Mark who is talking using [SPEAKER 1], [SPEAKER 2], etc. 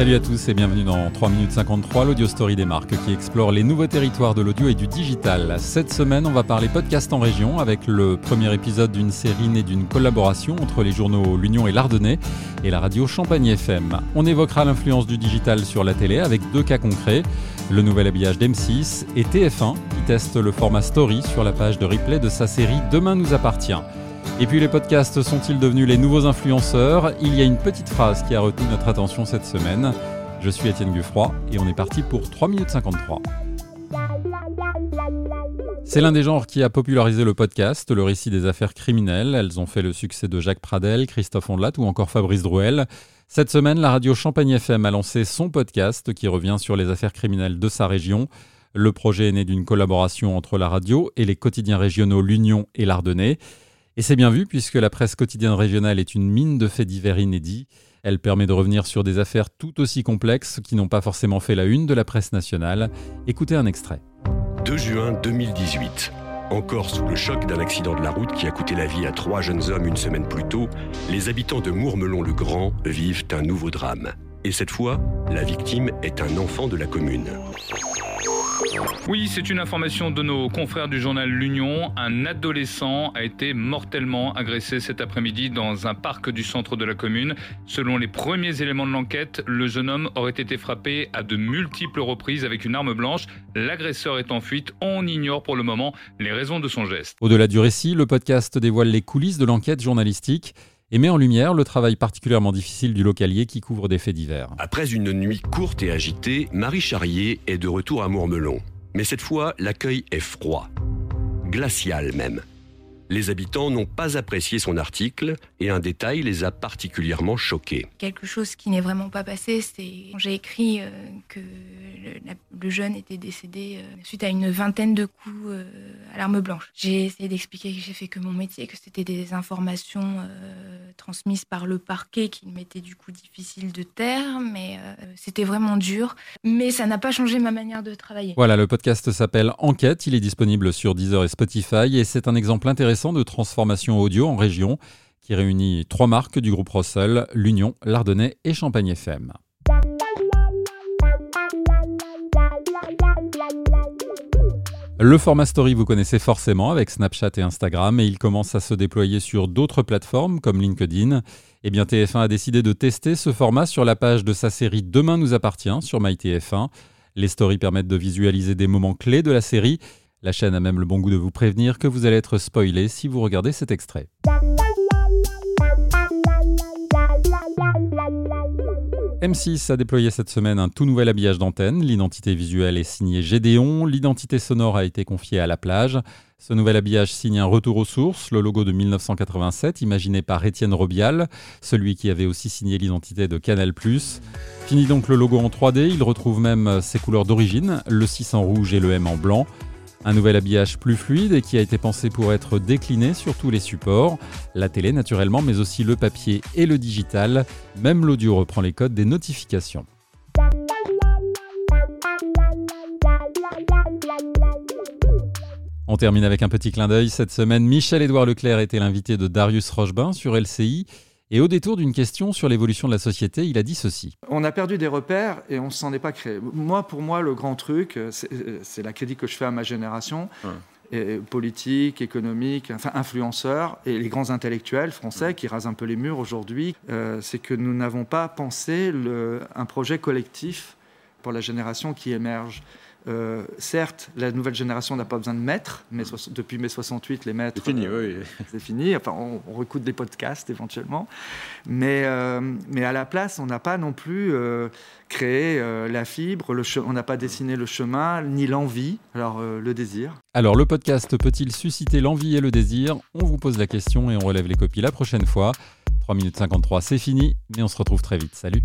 [SPEAKER 1] Salut à tous et bienvenue dans 3 minutes 53, l'audio story des marques qui explore les nouveaux territoires de l'audio et du digital. Cette semaine, on va parler podcast en région avec le premier épisode d'une série née d'une collaboration entre les journaux L'Union et l'Ardennais et la radio Champagne FM. On évoquera l'influence du digital sur la télé avec deux cas concrets, le nouvel habillage d'M6 et TF1 qui teste le format story sur la page de replay de sa série Demain nous appartient. Et puis les podcasts sont-ils devenus les nouveaux influenceurs? Il y a une petite phrase qui a retenu notre attention cette semaine. Je suis Étienne Guffroy et on est parti pour 3 minutes 53. C'est l'un des genres qui a popularisé le podcast, le récit des affaires criminelles. Elles ont fait le succès de Jacques Pradel, Christophe Ondelat ou encore Fabrice Drouel. Cette semaine, la radio Champagne FM a lancé son podcast qui revient sur les affaires criminelles de sa région. Le projet est né d'une collaboration entre la radio et les quotidiens régionaux L'Union et l'Ardennais. Et c'est bien vu puisque la presse quotidienne régionale est une mine de faits divers inédits. Elle permet de revenir sur des affaires tout aussi complexes qui n'ont pas forcément fait la une de la presse nationale. Écoutez un extrait.
[SPEAKER 2] 2 juin 2018. Encore sous le choc d'un accident de la route qui a coûté la vie à trois jeunes hommes une semaine plus tôt, les habitants de Mourmelon-le-Grand vivent un nouveau drame. Et cette fois, la victime est un enfant de la commune.
[SPEAKER 3] Oui, c'est une information de nos confrères du journal L'Union. Un adolescent a été mortellement agressé cet après-midi dans un parc du centre de la commune. Selon les premiers éléments de l'enquête, le jeune homme aurait été frappé à de multiples reprises avec une arme blanche. L'agresseur est en fuite. On ignore pour le moment les raisons de son geste.
[SPEAKER 1] Au-delà du récit, le podcast dévoile les coulisses de l'enquête journalistique et met en lumière le travail particulièrement difficile du localier qui couvre des faits divers.
[SPEAKER 2] Après une nuit courte et agitée, Marie Charrier est de retour à Mourmelon. Mais cette fois, l'accueil est froid, glacial même. Les habitants n'ont pas apprécié son article et un détail les a particulièrement choqués.
[SPEAKER 4] Quelque chose qui n'est vraiment pas passé, c'est j'ai écrit euh, que le, jeune était décédé euh, suite à une vingtaine de coups euh, J'ai essayé d'expliquer que j'ai fait que mon métier, que c'était des informations transmises par le parquet qui m'étaient du coup difficiles de taire, mais c'était vraiment dur. Mais ça n'a pas changé ma manière de travailler.
[SPEAKER 1] Voilà, le podcast s'appelle Enquête, il est disponible sur Deezer et Spotify et c'est un exemple intéressant de transformation audio en région qui réunit trois marques du groupe Russell, l'Union, l'Ardennais et Champagne FM. Le format story, vous connaissez forcément avec Snapchat et Instagram et il commence à se déployer sur d'autres plateformes comme LinkedIn. Eh bien, TF1 a décidé de tester ce format sur la page de sa série Demain nous appartient sur MyTF1. Les stories permettent de visualiser des moments clés de la série la chaîne a même le bon goût de vous prévenir que vous allez être spoilé si vous regardez cet extrait. M6 a déployé cette semaine un tout nouvel habillage d'antenne. L'identité visuelle est signée Gédéon. L'identité sonore a été confiée à la plage. Ce nouvel habillage signe un retour aux sources, le logo de 1987, imaginé par Étienne Robial, celui qui avait aussi signé l'identité de Canal+. Fini donc le logo en 3D, il retrouve même ses couleurs d'origine, le 6 en rouge et le M en blanc. Un nouvel habillage plus fluide et qui a été pensé pour être décliné sur tous les supports, la télé naturellement, mais aussi le papier et le digital. Même l'audio reprend les codes des notifications. On termine avec un petit clin d'œil. Cette semaine, Michel-Édouard Leclerc était l'invité de Darius Rochebin sur LCI. Et au détour d'une question sur l'évolution de la société, il a dit ceci.
[SPEAKER 5] On a perdu des repères et on s'en est pas créé. Moi, pour moi, le grand truc, c'est la critique que je fais à ma génération. Et politique, économique, enfin influenceurs et les grands intellectuels français qui rasent un peu les murs aujourd'hui, euh, c'est que nous n'avons pas pensé le, un projet collectif pour la génération qui émerge. Euh, certes, la nouvelle génération n'a pas besoin de maîtres, mais depuis mai 68, les maîtres.
[SPEAKER 6] C'est fini, oui.
[SPEAKER 5] C'est fini. Enfin, on, on, réécoute des podcasts éventuellement. Mais, euh, mais à la place, on n'a pas non plus euh, créé la fibre, le on n'a pas dessiné le chemin, ni l'envie, alors le désir.
[SPEAKER 1] Alors, le podcast peut-il susciter l'envie et le désir? On vous pose la question et on relève les copies la prochaine fois. 3 minutes 53, c'est fini, mais on se retrouve très vite. Salut